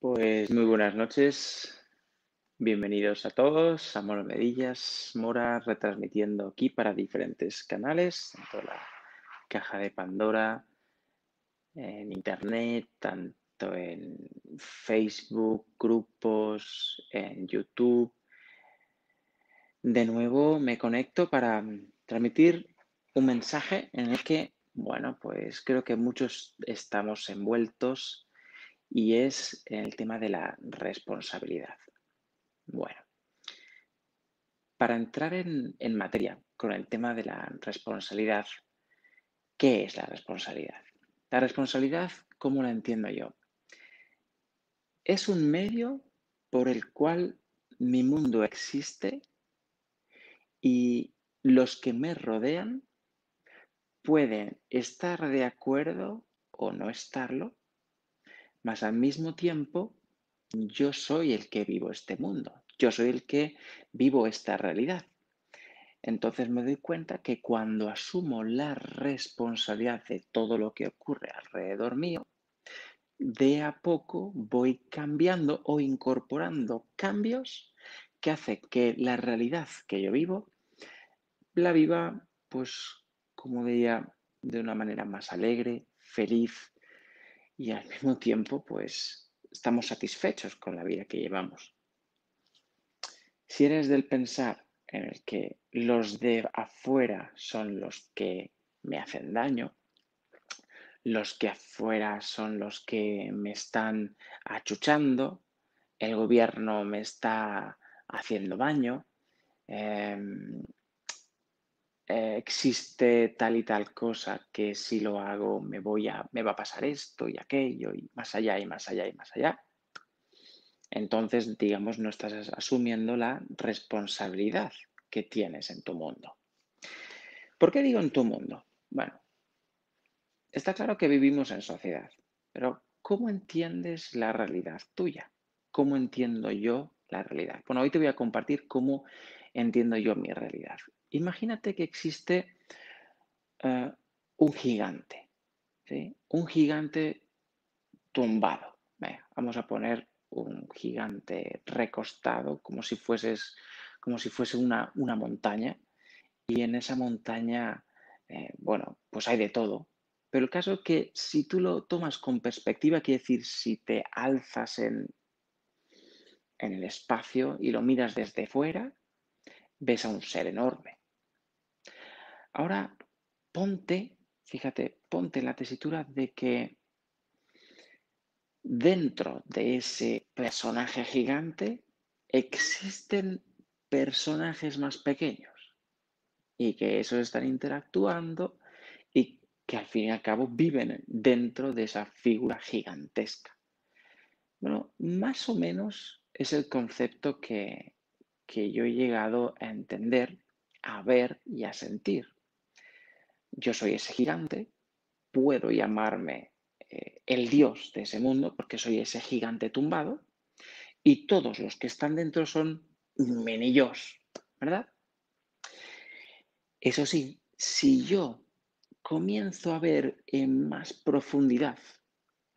Pues muy buenas noches, bienvenidos a todos, a Moro Medillas, Mora retransmitiendo aquí para diferentes canales, tanto la caja de Pandora, en internet, tanto en Facebook, grupos, en YouTube. De nuevo me conecto para transmitir un mensaje en el que, bueno, pues creo que muchos estamos envueltos y es el tema de la responsabilidad. Bueno, para entrar en, materia con el tema de la responsabilidad, ¿qué es la responsabilidad? La responsabilidad, ¿cómo la entiendo yo? Es un medio por el cual mi mundo existe y los que me rodean pueden estar de acuerdo o no estarlo mas al mismo tiempo yo soy el que vivo este mundo, yo soy el que vivo esta realidad. Entonces me doy cuenta que cuando asumo la responsabilidad de todo lo que ocurre alrededor mío, de a poco voy cambiando o incorporando cambios que hacen que la realidad que yo vivo la viva, pues, como diría, de una manera más alegre, feliz, y al mismo tiempo, pues estamos satisfechos con la vida que llevamos. Si eres del pensar en el que los de afuera son los que me hacen daño, los que afuera son los que me están achuchando, el gobierno me está haciendo daño, em, eh, existe tal y tal cosa que si lo hago me voy a, me va a pasar esto y aquello y más allá y más allá y más allá. Entonces, digamos, no estás asumiendo la responsabilidad que tienes en tu mundo. ¿Por qué digo en tu mundo? Bueno, está claro que vivimos en sociedad, pero ¿cómo entiendes la realidad tuya? ¿Cómo entiendo yo la realidad? Bueno, hoy te voy a compartir cómo entiendo yo mi realidad. Imagínate que existe eh, un gigante, ¿sí? un gigante tumbado. vamos a poner un gigante recostado, como si, fueses, como si fuese una, una montaña, y en esa montaña, eh, bueno, pues hay de todo. Pero el caso es que si tú lo tomas con perspectiva, quiere decir, si te alzas en, en el espacio y lo miras desde fuera, ves a un ser enorme. Ahora ponte, fíjate, ponte la tesitura de que dentro de ese personaje gigante existen personajes más pequeños y que esos están interactuando y que al fin y al cabo viven dentro de esa figura gigantesca. Bueno, más o menos es el concepto que, que yo he llegado a entender, a ver y a sentir. Yo soy ese gigante, puedo llamarme eh, el dios de ese mundo porque soy ese gigante tumbado y todos los que están dentro son mini ¿verdad? Eso sí, si yo comienzo a ver en más profundidad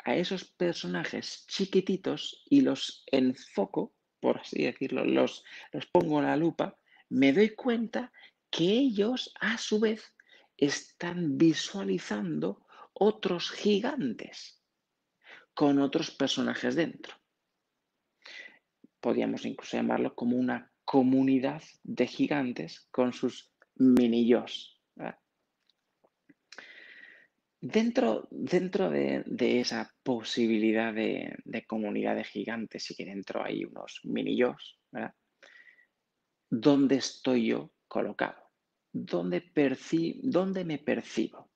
a esos personajes chiquititos y los enfoco, por así decirlo, los, los pongo en la lupa, me doy cuenta que ellos a su vez están visualizando otros gigantes con otros personajes dentro. Podríamos incluso llamarlo como una comunidad de gigantes con sus mini Dentro, dentro de, esa posibilidad de, comunidad de gigantes, y que dentro hay unos mini-yos, ¿dónde estoy yo colocado? ¿Dónde, ¿Dónde me percibo?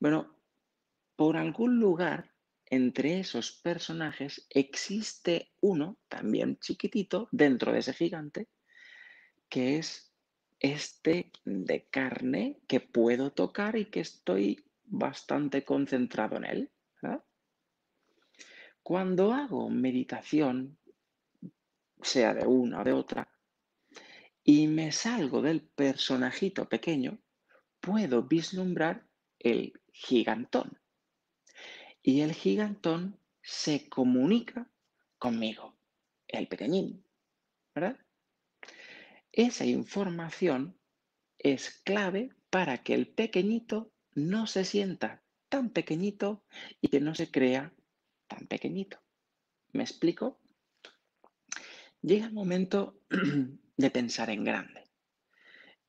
Bueno, por algún lugar entre esos personajes existe uno, también chiquitito, dentro de ese gigante, que es este de carne que puedo tocar y que estoy bastante concentrado en él. Cuando hago meditación, sea de una o de otra, y me salgo del personajito pequeño, puedo vislumbrar el gigantón. Y el gigantón se comunica conmigo, el pequeñín, ¿verdad? Esa información es clave para que el pequeñito no se sienta tan pequeñito y que no se crea tan pequeñito. ¿Me explico? Llega el momento de pensar en grande,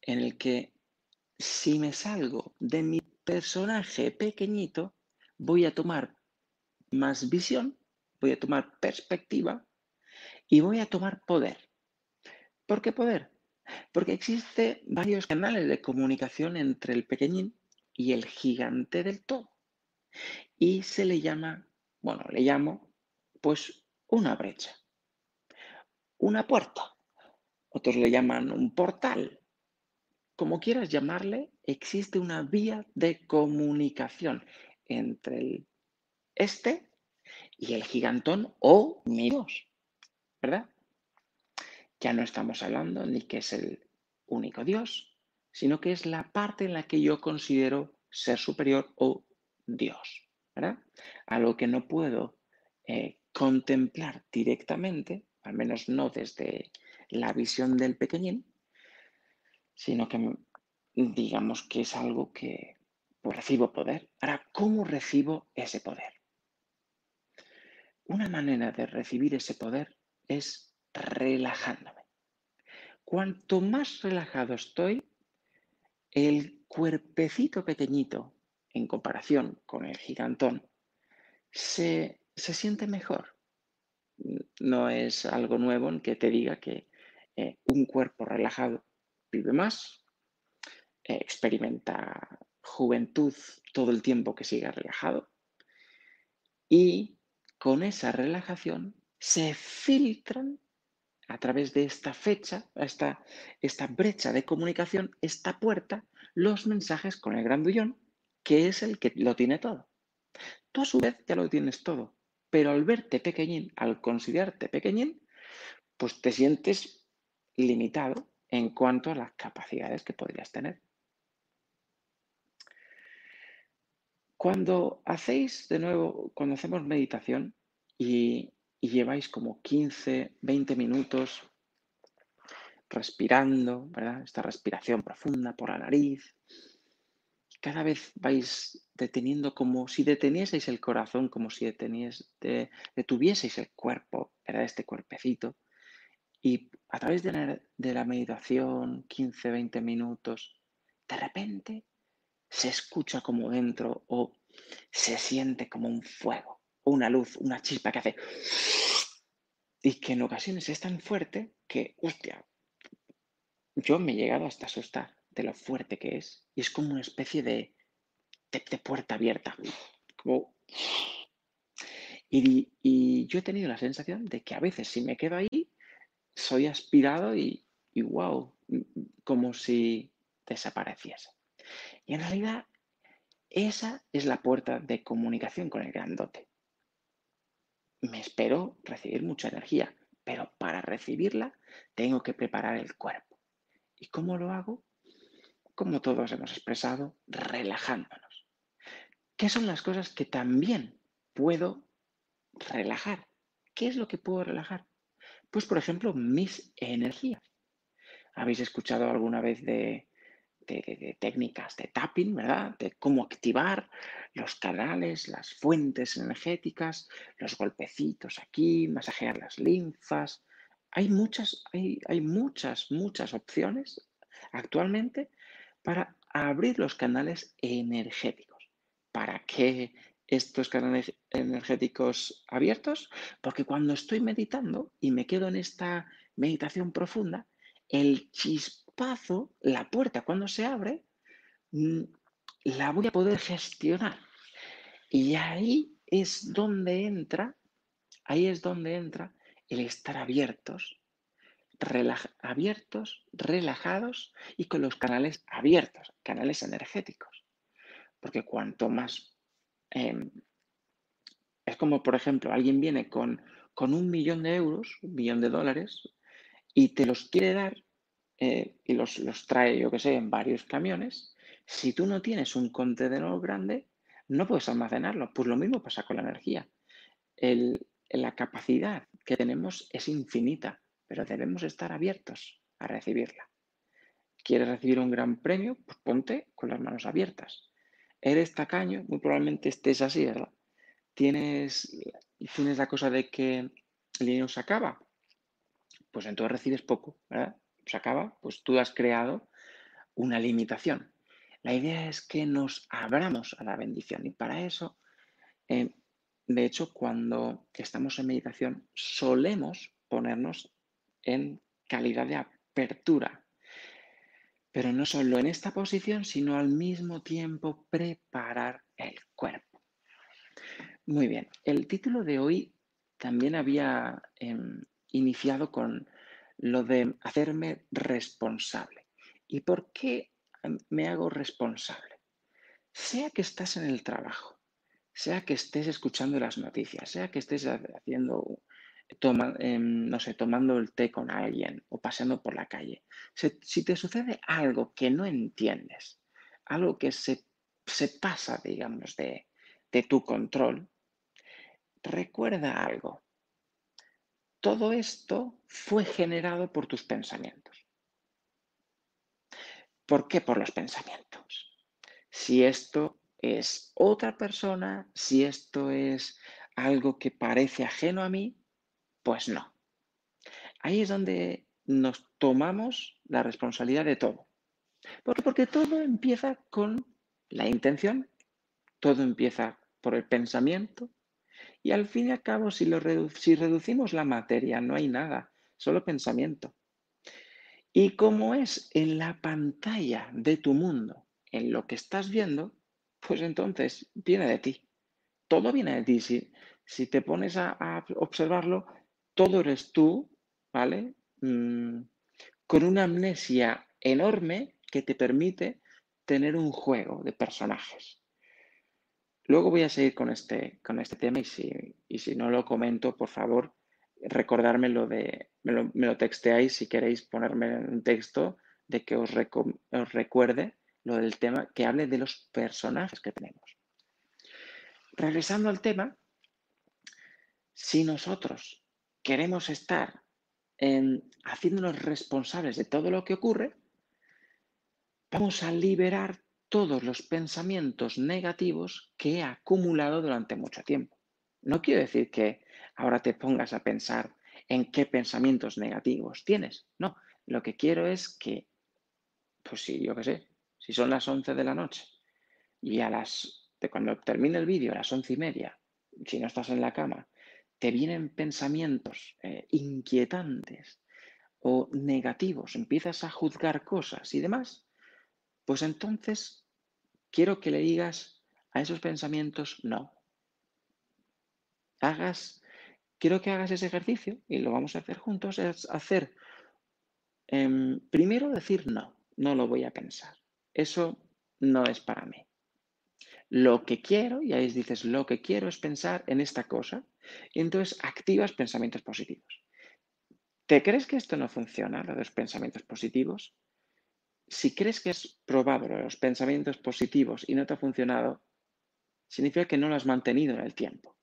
en el que si me salgo de mi personaje pequeñito, voy a tomar más visión, voy a tomar perspectiva y voy a tomar poder. ¿Por qué poder? Porque existen varios canales de comunicación entre el pequeñín y el gigante del todo. Y se le llama, bueno, le llamo, pues una brecha, una puerta. Otros le llaman un portal. Como quieras llamarle, existe una vía de comunicación entre el este y el gigantón o mi Dios, ¿verdad? Ya no estamos hablando ni que es el único Dios, sino que es la parte en la que yo considero ser superior o Dios, ¿verdad? Algo que no puedo eh, contemplar directamente, al menos no desde la visión del pequeñín, sino que digamos que es algo que pues, recibo poder. Ahora, ¿cómo recibo ese poder? Una manera de recibir ese poder es relajándome. Cuanto más relajado estoy, el cuerpecito pequeñito en comparación con el gigantón se, siente mejor. No es algo nuevo en que te diga que eh, un cuerpo relajado vive más, eh, experimenta juventud todo el tiempo que siga relajado y con esa relajación se filtran a través de esta fecha, esta, esta brecha de comunicación, esta puerta, los mensajes con el grandullón, que es el que lo tiene todo. Tú a su vez ya lo tienes todo, pero al verte pequeñín, al considerarte pequeñín, pues te sientes limitado en cuanto a las capacidades que podrías tener. Cuando hacéis de nuevo, cuando hacemos meditación y, lleváis como 15, 20 minutos respirando, ¿verdad? Esta respiración profunda por la nariz. Cada vez vais deteniendo como si detenieseis el corazón, como si detuvieseis el cuerpo, ¿verdad? Este cuerpecito. Y a través de la, meditación, 15, 20 minutos, de repente se escucha como dentro o se siente como un fuego, una luz, una chispa que hace y que en ocasiones es tan fuerte que, hostia, yo me he llegado hasta asustar de lo fuerte que es y es como una especie de, de, puerta abierta. y, y, yo he tenido la sensación de que a veces si me quedo ahí, soy aspirado y, wow, como si desapareciese. Y en realidad, esa es la puerta de comunicación con el grandote. Me espero recibir mucha energía, pero para recibirla tengo que preparar el cuerpo. ¿Y cómo lo hago? Como todos hemos expresado, relajándonos. ¿Qué son las cosas que también puedo relajar? ¿Qué es lo que puedo relajar? Pues, por ejemplo, mis energías. ¿Habéis escuchado alguna vez de técnicas de tapping, ¿verdad? De cómo activar los canales, las fuentes energéticas, los golpecitos aquí, masajear las linfas. Hay muchas, hay, hay muchas, muchas opciones actualmente para abrir los canales energéticos. ¿Para qué estos canales energéticos abiertos? Porque cuando estoy meditando y me quedo en esta meditación profunda, el chispa paso, la puerta cuando se abre, mm, la voy a poder gestionar. Y ahí es donde entra, ahí es donde entra el estar abiertos, abiertos, relajados y con los canales abiertos, canales energéticos. Porque cuanto más... Em, es como, por ejemplo, alguien viene con, con un millón de euros, un millón de dólares, y te los quiere dar eh, y los, trae, yo que sé, en varios camiones, si tú no tienes un contenedor grande, no puedes almacenarlo. Pues lo mismo pasa con la energía. la capacidad que tenemos es infinita, pero debemos estar abiertos a recibirla. ¿Quieres recibir un gran premio? Pues ponte con las manos abiertas. Eres tacaño, muy probablemente estés así, ¿verdad? Tienes, tienes la cosa de que el dinero se acaba, pues entonces recibes poco, ¿verdad? Se acaba, pues tú has creado una limitación. La idea es que nos abramos a la bendición y para eso, eh, de hecho, cuando estamos en meditación, solemos ponernos en calidad de apertura, pero no solo en esta posición, sino al mismo tiempo preparar el cuerpo. Muy bien, el título de hoy también había em, iniciado con lo de hacerme responsable. ¿Y por qué me hago responsable? Sea que estás en el trabajo, sea que estés escuchando las noticias, sea que estés haciendo, em, no sé, tomando el té con alguien o paseando por la calle. Si, te sucede algo que no entiendes, algo que se, pasa, digamos, de, de tu control, recuerda algo. Todo esto fue generado por tus pensamientos. ¿Por qué por los pensamientos? Si esto es otra persona, si esto es algo que parece ajeno a mí, pues no. Ahí es donde nos tomamos la responsabilidad de todo. Porque todo empieza con la intención, todo empieza por el pensamiento y al fin y al cabo si, si reducimos la materia no hay nada, solo pensamiento. Y como es en la pantalla de tu mundo, en lo que estás viendo, pues entonces viene de ti. Todo viene de ti. Si, si te pones a, observarlo, todo eres tú, ¿vale? Mm, con una amnesia enorme que te permite tener un juego de personajes. Luego voy a seguir con este, con este tema y si, y si no lo comento, por favor, recordarme lo de, me lo, texteáis si queréis ponerme un texto de que os, os recuerde lo del tema, que hable de los personajes que tenemos. Regresando al tema, si nosotros queremos estar haciéndonos responsables de todo lo que ocurre, vamos a liberar todos los pensamientos negativos que he acumulado durante mucho tiempo. No quiero decir que ahora te pongas a pensar en qué pensamientos negativos tienes. No, lo que quiero es que, pues sí, yo qué sé, si son las 11 de la noche y a las, de cuando termine el vídeo, a las once y media, si no estás en la cama, te vienen pensamientos eh, inquietantes o negativos, empiezas a juzgar cosas y demás, pues entonces quiero que le digas a esos pensamientos no. Hagas quiero que hagas ese ejercicio y lo vamos a hacer juntos, es hacer, em, primero decir no, no lo voy a pensar. Eso no es para mí. Lo que quiero, y ahí dices, lo que quiero es pensar en esta cosa, y entonces activas pensamientos positivos. ¿Te crees que esto no funciona, lo de los pensamientos positivos? Si crees que es de los pensamientos positivos y no te ha funcionado, significa que no lo has mantenido en el tiempo.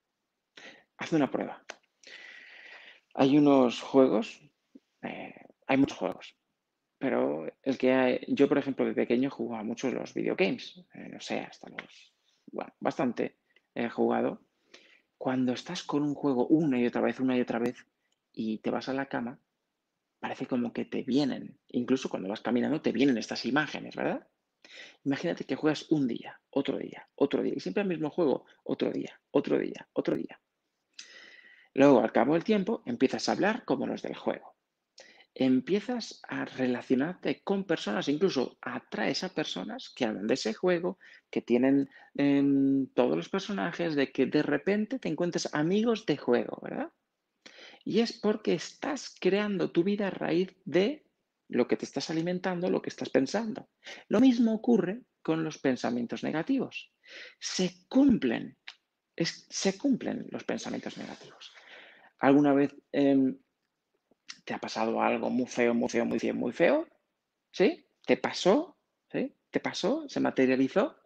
Haz una prueba. Hay unos juegos, eh, hay muchos juegos, pero el que hay, yo, por ejemplo, de pequeño jugaba mucho los videogames, eh, no sé, hasta los, bueno, bastante jugado. Cuando estás con un juego una y otra vez, una y otra vez, y te vas a la cama, parece como que te vienen, incluso cuando vas caminando, te vienen estas imágenes, ¿verdad? Imagínate que juegas un día, otro día, otro día, y siempre el mismo juego, otro día, otro día, otro día. Luego, al cabo del tiempo, empiezas a hablar como los del juego. Empiezas a relacionarte con personas, incluso atraes a personas que hablan de ese juego, que tienen todos los personajes, de que de repente te encuentres amigos de juego, ¿verdad? Y es porque estás creando tu vida a raíz de lo que te estás alimentando, lo que estás pensando. Lo mismo ocurre con los pensamientos negativos. Se cumplen, se cumplen los pensamientos negativos. ¿Alguna vez em, te ha pasado algo muy feo, muy feo, muy feo, muy feo? ¿Sí? ¿Te pasó? ¿Sí? ¿Te pasó? ¿Se materializó?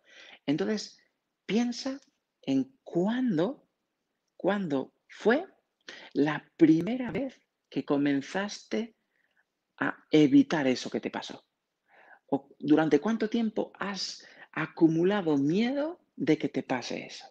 Entonces, piensa en cuándo, cuándo fue la primera vez que comenzaste a evitar eso que te pasó? ¿O durante cuánto tiempo has acumulado miedo de que te pase eso?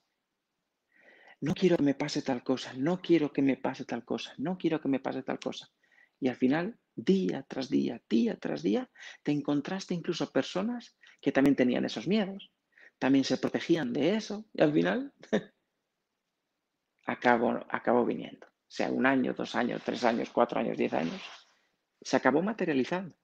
No quiero que me pase tal cosa, no quiero que me pase tal cosa, no quiero que me pase tal cosa. Y al final, día tras día, día tras día, te encontraste incluso personas que también tenían esos miedos, también se protegían de eso y al final acabó, acabó viniendo. Sea un año, dos años, tres años, cuatro años, diez años, se acabó materializando.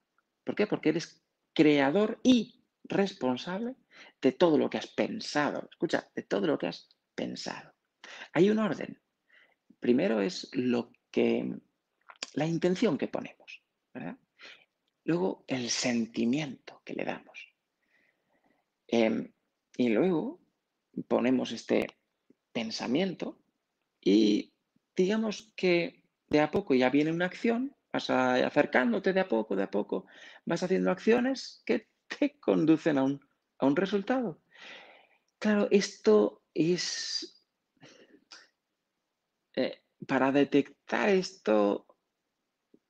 ¿Por qué? Porque eres creador y responsable de todo lo que has pensado. Escucha, de todo lo que has pensado. Hay un orden. Primero es lo que la intención que ponemos. Luego el sentimiento que le damos. Em, y luego ponemos este pensamiento y digamos que de a poco ya viene una acción, vas acercándote de a poco, de a poco, vas haciendo acciones que te conducen a un, a un resultado. Claro, esto es... Eh, para detectar esto,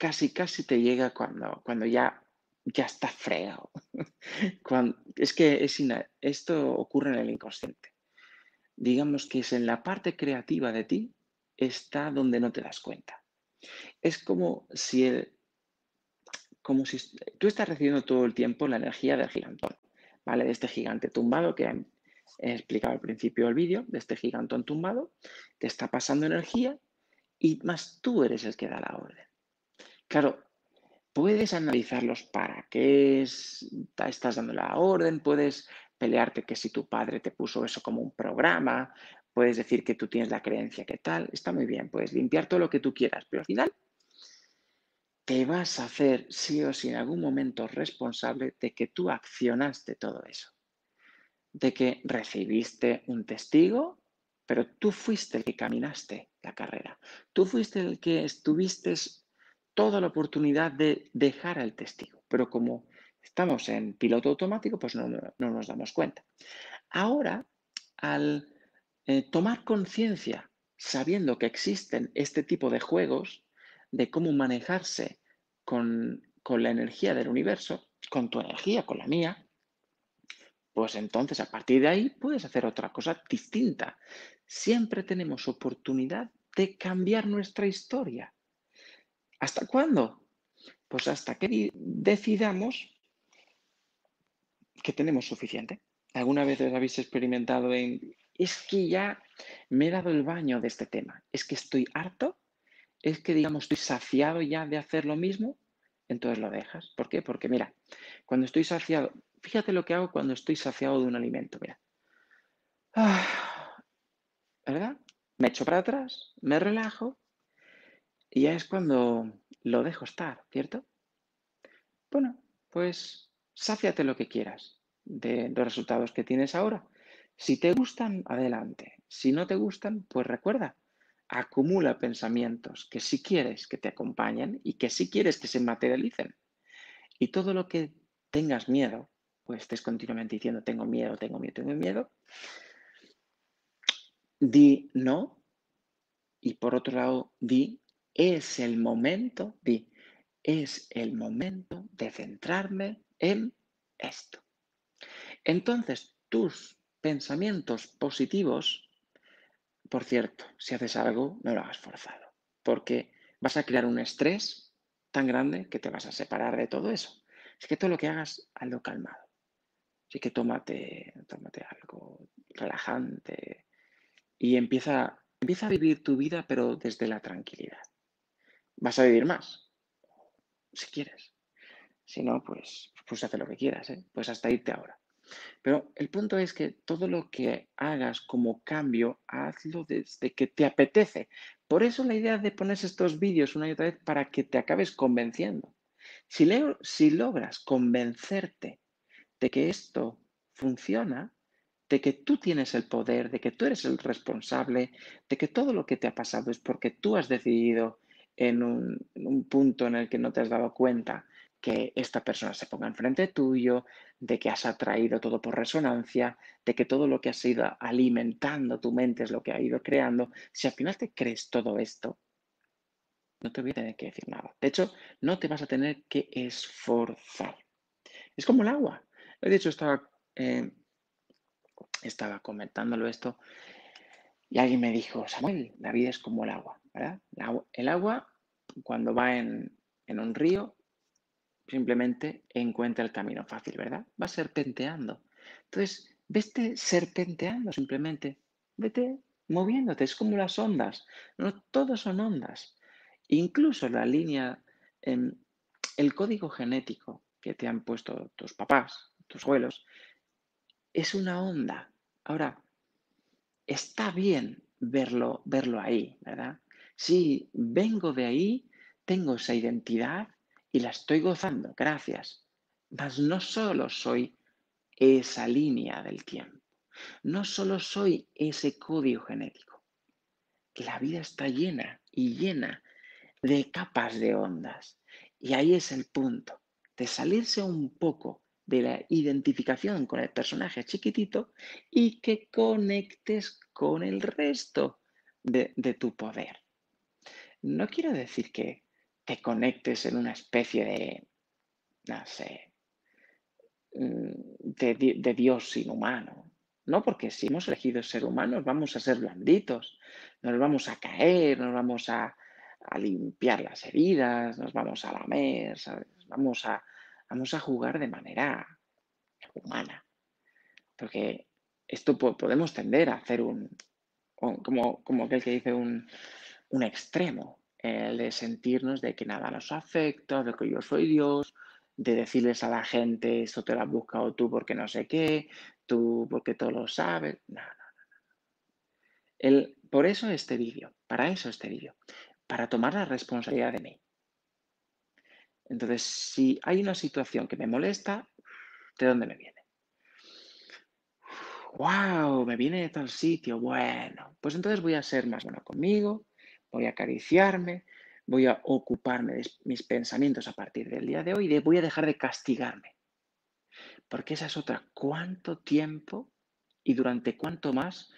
casi, casi te llega cuando, cuando ya, ya está fregado. es que es esto ocurre en el inconsciente. Digamos que es en la parte creativa de ti, está donde no te das cuenta. Es como si, como si tú estás recibiendo todo el tiempo la energía del gigantón, ¿vale? De este gigante tumbado que he explicado al principio del vídeo, de este gigantón tumbado, te está pasando energía y más tú eres el que da la orden. Claro, puedes analizar los para qué estás dando la orden, puedes pelearte que si tu padre te puso eso como un programa, puedes decir que tú tienes la creencia que tal, está muy bien, puedes limpiar todo lo que tú quieras, pero al final te vas a hacer sí o sí en algún momento responsable de que tú accionaste todo eso, de que recibiste un testigo, pero tú fuiste el que caminaste la carrera, tú fuiste el que estuviste toda la oportunidad de dejar al testigo, pero como estamos en piloto automático, pues no, nos damos cuenta. Ahora, al eh, tomar conciencia, sabiendo que existen este tipo de juegos, de cómo manejarse con, con la energía del universo, con tu energía, con la mía, pues entonces a partir de ahí puedes hacer otra cosa distinta. Siempre tenemos oportunidad de cambiar nuestra historia. ¿Hasta cuándo? Pues hasta que decidamos que tenemos suficiente. ¿Alguna vez habéis experimentado en, es que ya me he dado el baño de este tema, es que estoy harto, es que, digamos, estoy saciado ya de hacer lo mismo, entonces lo dejas. ¿Por qué? Porque mira, cuando estoy saciado, fíjate lo que hago cuando estoy saciado de un alimento, mira. Ah, ¿Verdad? Me echo para atrás, me relajo y ya es cuando lo dejo estar, ¿cierto? Bueno, pues sáciate lo que quieras de los resultados que tienes ahora. Si te gustan, adelante. Si no te gustan, pues recuerda, acumula pensamientos que sí quieres que te acompañen y que sí quieres que se materialicen. Y todo lo que tengas miedo, pues estés continuamente diciendo tengo miedo, tengo miedo, tengo miedo, di no. Y por otro lado, di es el momento, di, es el momento de centrarme en esto. Entonces, tus pensamientos positivos, por cierto, si haces algo, no lo hagas forzado, porque vas a crear un estrés tan grande que te vas a separar de todo eso. Así que todo lo que hagas, hazlo calmado. Así que tómate, tómate algo relajante y empieza, empieza a vivir tu vida, pero desde la tranquilidad vas a vivir más, si quieres. Si no, pues, pues hace lo que quieras, ¿eh? pues hasta irte ahora. Pero el punto es que todo lo que hagas como cambio, hazlo desde que te apetece. Por eso la idea de poner estos vídeos una y otra vez para que te acabes convenciendo. Si, si logras convencerte de que esto funciona, de que tú tienes el poder, de que tú eres el responsable, de que todo lo que te ha pasado es porque tú has decidido en un, punto en el que no te has dado cuenta que esta persona se ponga enfrente tuyo, de que has atraído todo por resonancia, de que todo lo que has ido alimentando tu mente es lo que ha ido creando. Si al final te crees todo esto, no te voy a tener que decir nada. De hecho, no te vas a tener que esforzar. Es como el agua. De hecho, estaba, eh, estaba comentándolo esto y alguien me dijo, Samuel, la vida es como el agua, ¿verdad? El agua, cuando va en, en un río, simplemente encuentra el camino fácil, ¿verdad? Va serpenteando. Entonces, vete serpenteando simplemente. Vete moviéndote, es como las ondas. No todos son ondas. Incluso la línea, em, el código genético que te han puesto tus papás, tus abuelos, es una onda. Ahora, está bien verlo, verlo ahí, ¿verdad? Si vengo de ahí, tengo esa identidad y la estoy gozando, gracias. Mas no solo soy esa línea del tiempo, no solo soy ese código genético. La vida está llena y llena de capas de ondas. Y ahí es el punto, de salirse un poco de la identificación con el personaje chiquitito y que conectes con el resto de, tu poder. No quiero decir que te conectes en una especie de, no sé, mm, de, de Dios inhumano. No, porque si hemos elegido ser humanos vamos a ser blanditos, nos vamos a caer, nos vamos a, a limpiar las heridas, nos vamos a lamer, Vamos a, vamos a jugar de manera humana. Porque esto podemos tender a hacer un, como, como aquel que dice un, un extremo, el de sentirnos de que nada nos afecta, de que yo soy Dios, de decirles a la gente, esto te lo has buscado tú porque no sé qué, tú porque todo lo sabes. No, no, no. El, por eso este vídeo, para eso este vídeo para tomar la responsabilidad de mí. Entonces, si hay una situación que me molesta, ¿de dónde me viene? ¡Wow! Me viene de tal sitio. Bueno, pues entonces voy a ser más bueno conmigo, voy a acariciarme, voy a ocuparme de mis pensamientos a partir del día de hoy y voy a dejar de castigarme. Porque esa es otra. ¿Cuánto tiempo y durante cuánto más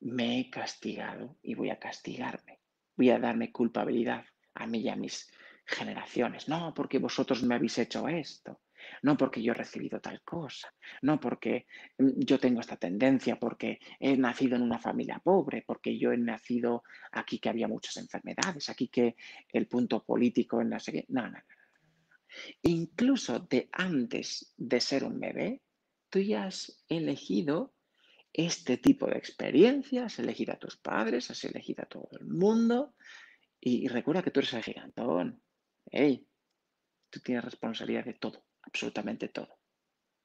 me he castigado y voy a castigarme? voy a darme culpabilidad a mí y a mis generaciones. No, porque vosotros me habéis hecho esto. No porque yo he recibido tal cosa. No porque mm, yo tengo esta tendencia, porque he nacido en una familia pobre, porque yo he nacido aquí que había muchas enfermedades, aquí que el punto político en la serie. No, no, no. Incluso de antes de ser un bebé, tú ya has elegido este tipo de experiencias, elegir a tus padres, has elegido a todo el mundo y, recuerda que tú eres el gigantón. Hey, tú tienes responsabilidad de todo, absolutamente todo,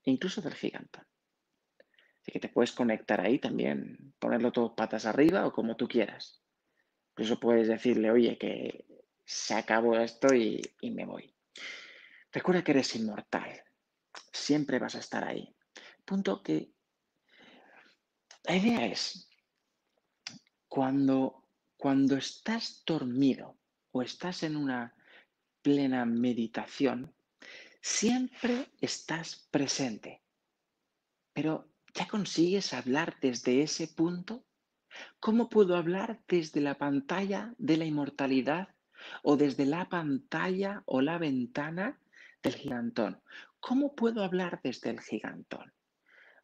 incluso del gigantón. Así que te puedes conectar ahí también, ponerlo todo patas arriba o como tú quieras. Incluso puedes decirle, oye, que se acabó esto y, y me voy. Recuerda que eres inmortal. Siempre vas a estar ahí. Punto que la idea es, cuando, cuando estás dormido o estás en una plena meditación, siempre estás presente. Pero ¿ya consigues hablar desde ese punto? ¿Cómo puedo hablar desde la pantalla de la inmortalidad o desde la pantalla o la ventana del gigantón? ¿Cómo puedo hablar desde el gigantón?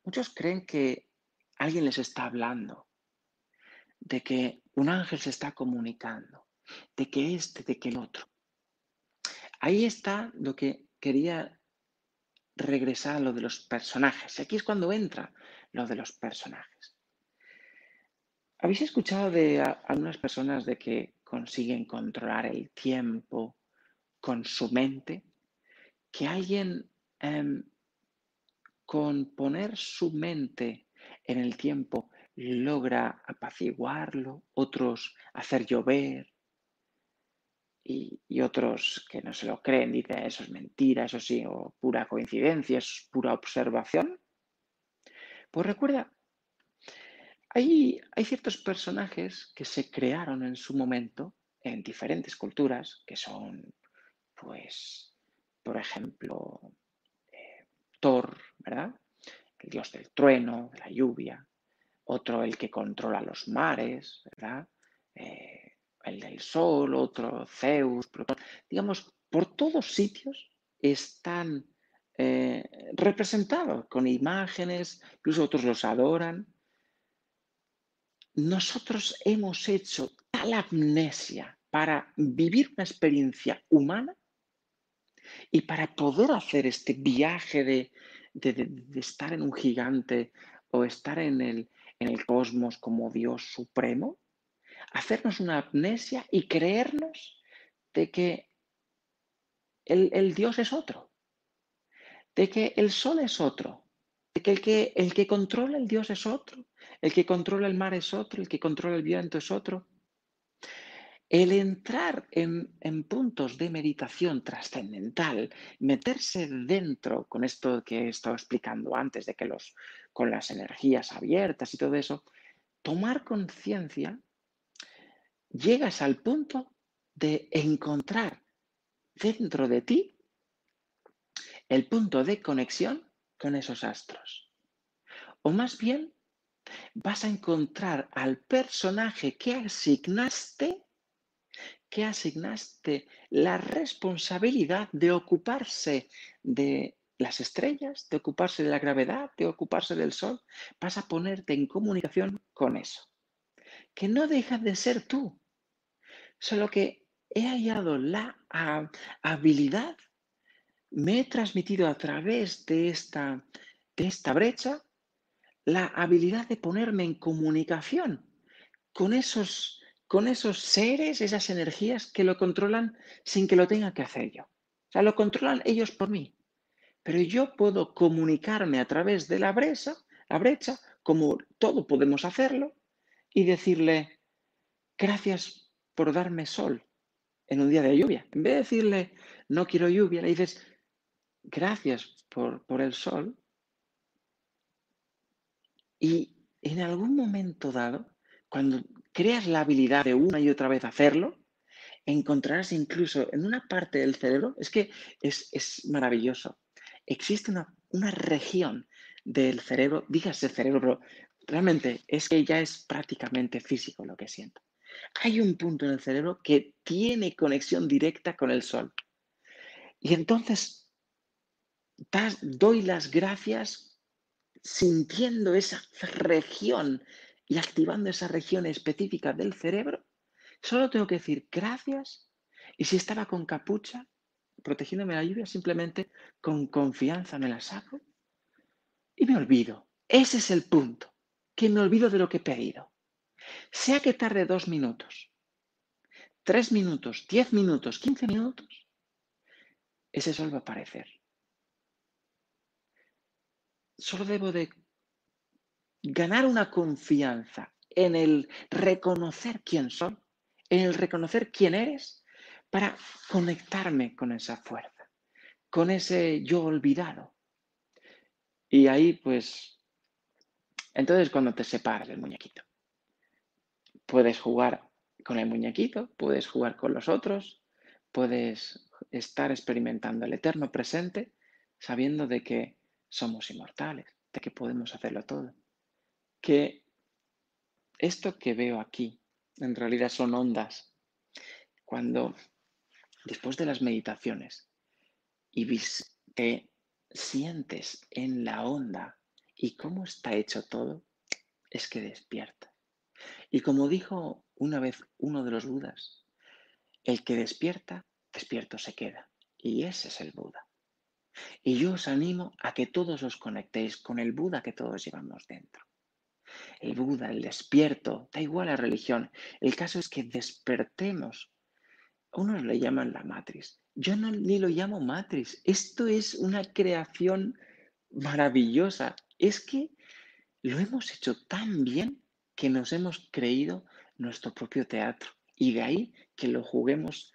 Muchos creen que alguien les está hablando, de que un ángel se está comunicando, de que este, de que el otro. Ahí está lo que quería regresar a lo de los personajes. Y aquí es cuando entra lo de los personajes. ¿Habéis escuchado de algunas personas de que consiguen controlar el tiempo con su mente? Que alguien em, con poner su mente en el tiempo logra apaciguarlo, otros hacer llover y, otros que no se lo creen, dicen eso es mentira, eso sí, o pura coincidencia, es pura observación. Pues recuerda, hay, hay ciertos personajes que se crearon en su momento en diferentes culturas, que son, pues, por ejemplo, eh, Thor, ¿verdad? El dios del trueno, de la lluvia. Otro el que controla los mares, ¿verdad? Eh, el del sol, otro Zeus, Digamos, por todos sitios están eh, representados con imágenes, incluso otros los adoran. Nosotros hemos hecho tal amnesia para vivir una experiencia humana y para poder hacer este viaje de, estar en un gigante o estar en el, en el cosmos como Dios supremo, hacernos una amnesia y creernos de que el, Dios es otro, de que el sol es otro, de que el, que el que controla el Dios es otro, el que controla el mar es otro, el que controla el viento es otro. El entrar en, puntos de meditación trascendental, meterse dentro con esto que he estado explicando antes, de que los con las energías abiertas y todo eso, tomar conciencia, llegas al punto de encontrar dentro de ti el punto de conexión con esos astros. O más bien, vas a encontrar al personaje que asignaste, que asignaste la responsabilidad de ocuparse de las estrellas, de ocuparse de la gravedad, de ocuparse del sol. Vas a ponerte en comunicación con eso, que no deja de ser tú, solo que he hallado la habilidad, me he transmitido a través de esta, de esta brecha la habilidad de ponerme en comunicación con esos, con esos seres, esas energías que lo controlan sin que lo tenga que hacer yo. O sea, lo controlan ellos por mí. Pero yo puedo comunicarme a través de la brecha, la brecha, como todo podemos hacerlo, y decirle, gracias por darme sol, en un día de lluvia. En vez de decirle, no quiero lluvia, le dices, gracias por, por el sol. Y en algún momento dado, cuando creas la habilidad de una y otra vez hacerlo, encontrarás incluso en una parte del cerebro, es que es, maravilloso, existe una, una, región del cerebro, dígase cerebro, pero realmente es que ya es prácticamente físico lo que siento hay un punto en el cerebro que tiene conexión directa con el sol. Y entonces doy las gracias sintiendo esa región y activando esa región específica del cerebro. Solo tengo que decir gracias. Y si estaba con capucha, protegiéndome la lluvia, simplemente con confianza me la saco y me olvido. Ese es el punto, que me olvido de lo que he pedido. Sea que tarde dos minutos, tres minutos, diez minutos, quince minutos, ese sol va a aparecer. Solo debo de ganar una confianza en el reconocer quién soy, en el reconocer quién eres, para conectarme con esa fuerza, con ese yo olvidado. Y ahí, pues, entonces cuando te separas del muñequito. Puedes jugar con el muñequito, puedes jugar con los otros, puedes estar experimentando el eterno presente sabiendo de que somos inmortales, de que podemos hacerlo todo. Que esto que veo aquí en realidad son ondas. Cuando después de las meditaciones y que sientes en la onda y cómo está hecho todo, es que despierta. Y como dijo una vez uno de los Budas, el que despierta, despierto se queda. Y ese es el Buda. Y yo os animo a que todos os conectéis con el Buda que todos llevamos dentro. El Buda, el despierto, da igual la religión. El caso es que despertemos. Unos le llaman la matriz. Yo no ni lo llamo matriz. Esto es una creación maravillosa. Es que lo hemos hecho tan bien que nos hemos creído nuestro propio teatro y de ahí que lo juguemos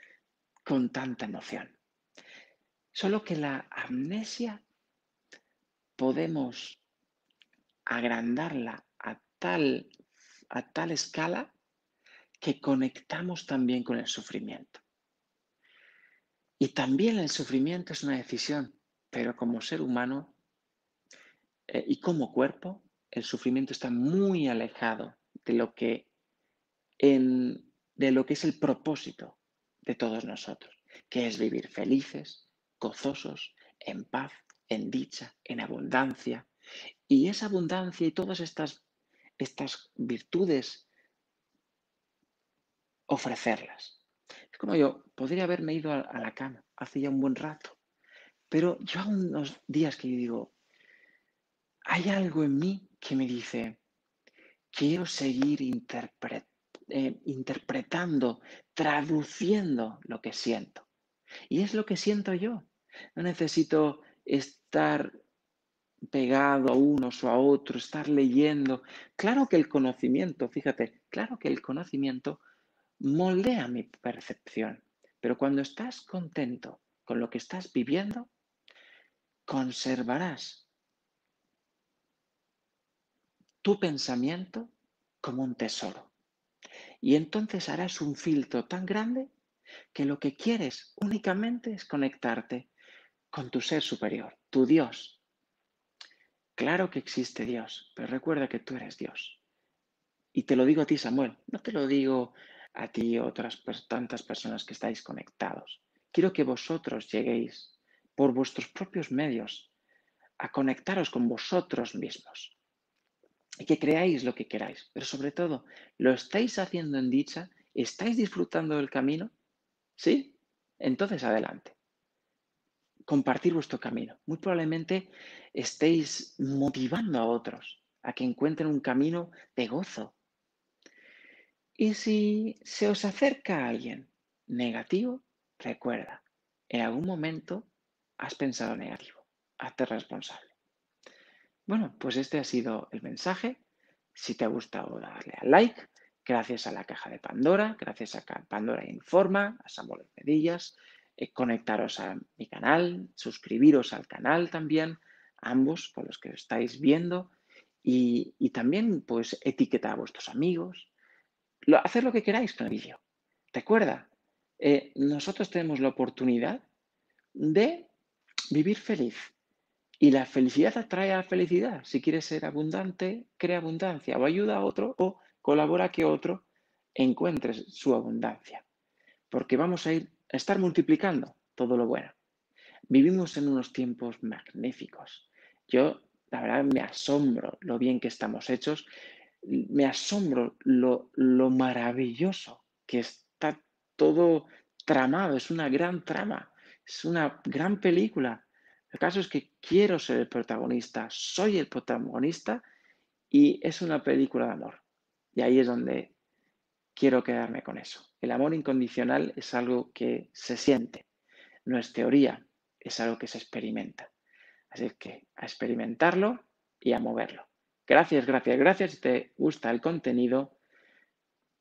con tanta emoción. Solo que la amnesia podemos agrandarla a tal, a tal escala que conectamos también con el sufrimiento. Y también el sufrimiento es una decisión, pero como ser humano eh, y como cuerpo, el sufrimiento está muy alejado de lo que de lo que es el propósito de todos nosotros, que es vivir felices, gozosos, en paz, en dicha, en abundancia. Y esa abundancia y todas estas, estas virtudes, ofrecerlas. Es como yo, podría haberme ido a, a la cama hace ya un buen rato, pero yo hago unos días que yo digo, hay algo en mí que me dice, quiero seguir eh, interpretando, traduciendo lo que siento. Y es lo que siento yo. No necesito estar pegado a unos o a otros, estar leyendo. Claro que el conocimiento, fíjate, claro que el conocimiento moldea mi percepción, pero cuando estás contento con lo que estás viviendo, conservarás tu pensamiento como un tesoro. Y entonces harás un filtro tan grande que lo que quieres únicamente es conectarte con tu ser superior, tu Dios. Claro que existe Dios, pero recuerda que tú eres Dios. Y te lo digo a ti, Samuel, no te lo digo a ti y otras tantas personas que estáis conectados. Quiero que vosotros lleguéis por vuestros propios medios a conectaros con vosotros mismos y que creáis lo que queráis, pero sobre todo, ¿lo estáis haciendo en dicha? ¿Estáis disfrutando del camino? ¿Sí? Entonces adelante. Compartir vuestro camino. Muy probablemente estéis motivando a otros a que encuentren un camino de gozo. Y si se os acerca alguien negativo, recuerda, en algún momento has pensado negativo. Hazte responsable. Bueno, pues este ha sido el mensaje. Si te ha gustado, darle al like. Gracias a la caja de Pandora, gracias a Pandora Informa, a Samuel Medillas. Eh, conectaros a mi canal, suscribiros al canal también, ambos con los que estáis viendo. Y, también, pues, etiquetar a vuestros amigos. Lo, hacer lo que queráis con el vídeo. Recuerda, eh, nosotros tenemos la oportunidad de vivir feliz, y la felicidad atrae a la felicidad. Si quieres ser abundante, crea abundancia o ayuda a otro o colabora que otro encuentre su abundancia. Porque vamos a ir a estar multiplicando todo lo bueno. Vivimos en unos tiempos magníficos. Yo, la verdad, me asombro lo bien que estamos hechos. Me asombro lo, lo maravilloso que está todo tramado. Es una gran trama. Es una gran película el caso es que quiero ser el protagonista, soy el protagonista y es una película de amor. Y ahí es donde quiero quedarme con eso. El amor incondicional es algo que se siente, no es teoría, es algo que se experimenta. Así que a experimentarlo y a moverlo. Gracias, gracias, gracias. Si te gusta el contenido,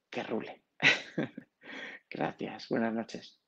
que rule. gracias, buenas noches.